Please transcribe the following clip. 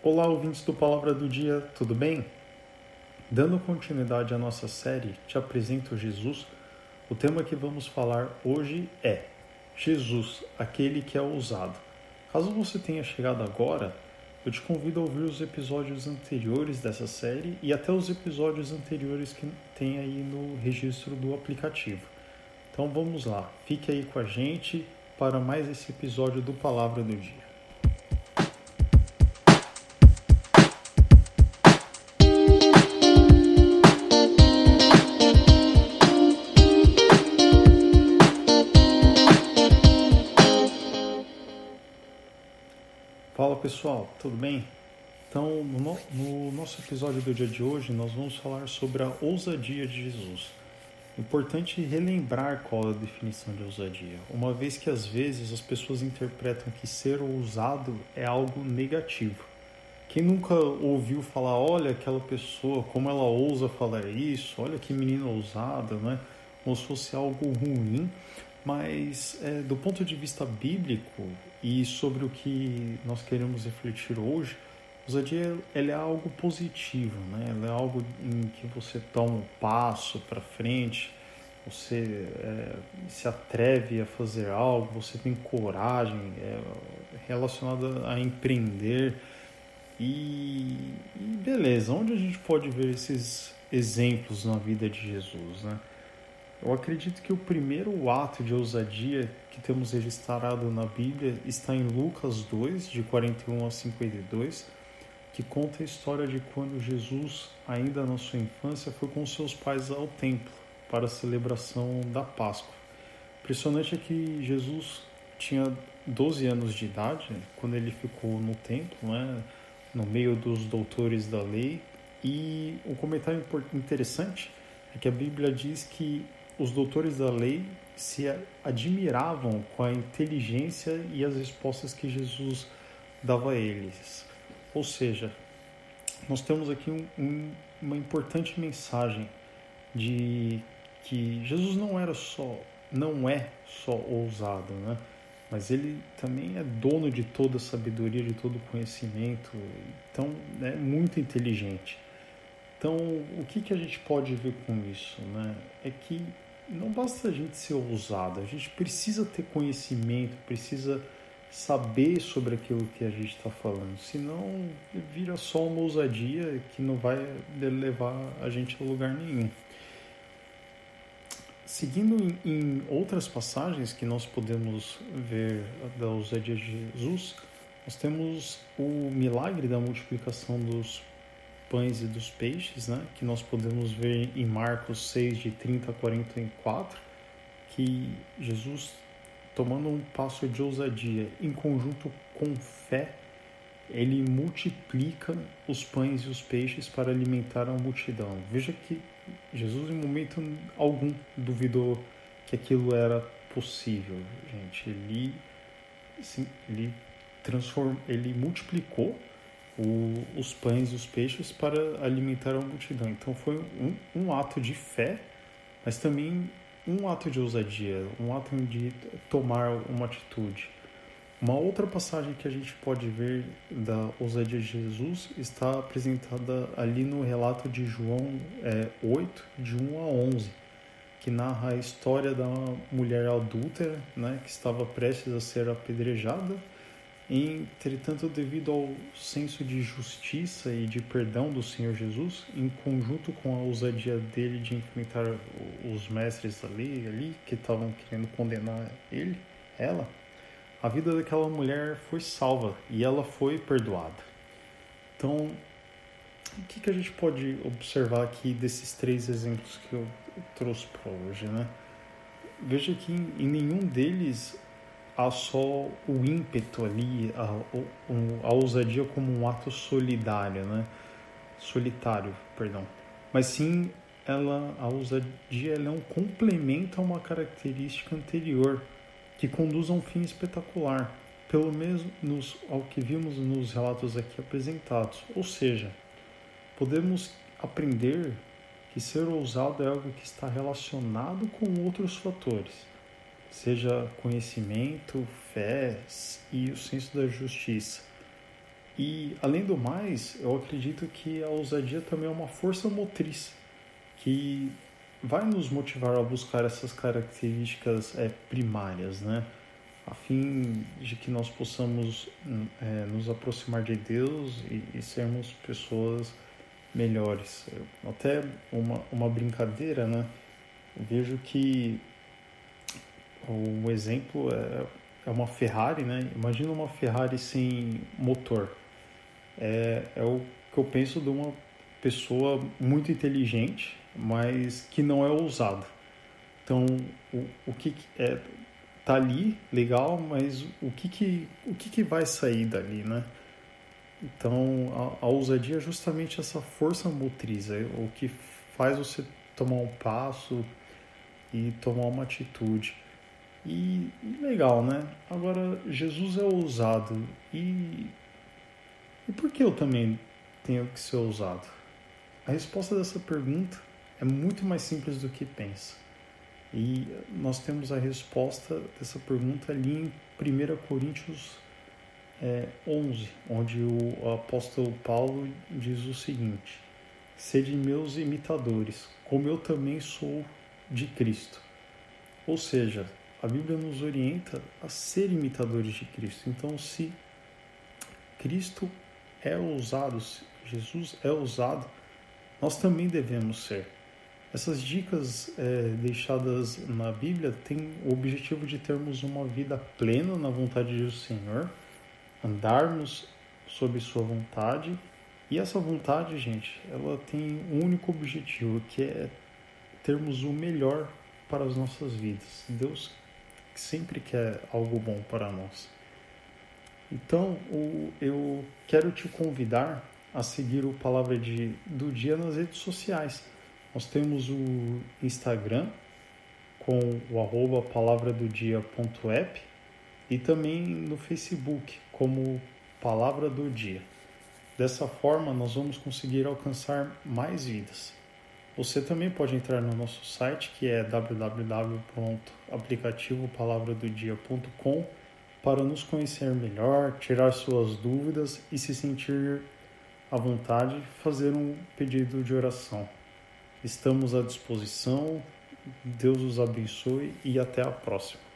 Olá, ouvintes do Palavra do Dia, tudo bem? Dando continuidade à nossa série Te Apresento Jesus, o tema que vamos falar hoje é Jesus, aquele que é ousado. Caso você tenha chegado agora, eu te convido a ouvir os episódios anteriores dessa série e até os episódios anteriores que tem aí no registro do aplicativo. Então vamos lá, fique aí com a gente para mais esse episódio do Palavra do Dia. Fala pessoal, tudo bem? Então, no, no, nosso episódio do dia de hoje, nós vamos falar sobre a ousadia de Jesus. Importante relembrar qual é a definição de ousadia, uma vez que às vezes as pessoas interpretam que ser ousado é algo negativo. Quem nunca ouviu falar, olha aquela pessoa, como ela ousa falar isso, olha que menina ousada, né? Como se fosse algo ruim, mas é, do ponto de vista bíblico e sobre o que nós queremos refletir hoje, ousadia ela é algo positivo, né? Ela é algo em que você toma um passo para frente, você é, se atreve a fazer algo, você tem coragem é, relacionada a empreender e, e beleza. Onde a gente pode ver esses exemplos na vida de Jesus, né? Eu acredito que o primeiro ato de ousadia que temos registrado na Bíblia está em Lucas 2, de 41 a 52, que conta a história de quando Jesus, ainda na sua infância, foi com seus pais ao templo para a celebração da Páscoa. Impressionante é que Jesus tinha 12 anos de idade quando ele ficou no templo, né, no meio dos doutores da lei, e um comentário interessante é que a Bíblia diz que os doutores da lei se admiravam com a inteligência e as respostas que Jesus dava a eles. Ou seja, nós temos aqui um, um, uma importante mensagem de que Jesus não era só, não é só ousado, né? Mas ele também é dono de toda a sabedoria, de todo o conhecimento, então é muito inteligente. Então, o que, que a gente pode ver com isso? Né? É que não basta a gente ser ousado, a gente precisa ter conhecimento, precisa saber sobre aquilo que a gente está falando, senão vira só uma ousadia que não vai levar a gente a lugar nenhum. Seguindo em, outras passagens que nós podemos ver da ousadia de Jesus, nós temos o milagre da multiplicação dos pães e dos peixes, né? que nós podemos ver em Marcos 6, de 30 a 44, que Jesus, tomando um passo de ousadia em conjunto com fé, ele multiplica os pães e os peixes para alimentar a multidão. Veja que Jesus, em momento algum, duvidou que aquilo era possível, gente. Ele, sim, ele, transform, ele multiplicou o, os pães e os peixes para alimentar a multidão. Então foi um, um ato de fé, mas também um ato de ousadia, um ato de tomar uma atitude. Uma outra passagem que a gente pode ver da ousadia de Jesus está apresentada ali no relato de João é, 8, de 1 a 11, que narra a história da mulher adúltera né, que estava prestes a ser apedrejada Entretanto, devido ao senso de justiça e de perdão do Senhor Jesus, em conjunto com a ousadia dele de enfrentar os mestres da lei ali que estavam querendo condenar ele, ela, a vida daquela mulher foi salva e ela foi perdoada. Então, o que, que a gente pode observar aqui desses três exemplos que eu trouxe para hoje, né? Veja que em nenhum deles há só o ímpeto ali, a, a ousadia como um ato solidário, né? Solitário, perdão. Mas sim, ela, a ousadia ela é um complemento a uma característica anterior que conduz a um fim espetacular, pelo menos nos, ao que vimos nos relatos aqui apresentados. Ou seja, podemos aprender que ser ousado é algo que está relacionado com outros fatores seja conhecimento, fé e o senso da justiça. E, além do mais, eu acredito que a ousadia também é uma força motriz que vai nos motivar a buscar essas características é, primárias, né? A fim de que nós possamos é, nos aproximar de Deus e, e, sermos pessoas melhores. Até uma, uma brincadeira, né? Eu vejo que o exemplo é, é uma Ferrari, né? Imagina uma Ferrari sem motor. É, é o que eu penso de uma pessoa muito inteligente, mas que não é ousada. Então, o, o que é tá ali legal, mas o que que o que que vai sair dali, né? Então, a, a ousadia é justamente essa força motriz, é o que faz você tomar um passo e tomar uma atitude. E, legal, né? Agora, Jesus é ousado e e por que eu também tenho que ser ousado? A resposta dessa pergunta é muito mais simples do que pensa. E nós temos a resposta dessa pergunta ali em 1 Coríntios é, 11, onde o apóstolo Paulo diz o seguinte: Sede meus imitadores, como eu também sou de Cristo. Ou seja, a Bíblia nos orienta a ser imitadores de Cristo. Então, se Cristo é ousado, Jesus é ousado, nós também devemos ser. Essas dicas é, deixadas na Bíblia têm o objetivo de termos uma vida plena na vontade do Senhor, andarmos sob Sua vontade. E essa vontade, gente, ela tem um único objetivo, que é termos o melhor para as nossas vidas. Deus sempre quer algo bom para nós. Então, eu quero te convidar a seguir o Palavra de, do Dia nas redes sociais. Nós temos o Instagram com o arroba palavradodia.app e também no Facebook como Palavra do Dia. Dessa forma, nós vamos conseguir alcançar mais vidas. Você também pode entrar no nosso site que é www.aplicativopalavradodia.com para nos conhecer melhor, tirar suas dúvidas e se sentir à vontade, fazer um pedido de oração. Estamos à disposição. Deus os abençoe e até a próxima.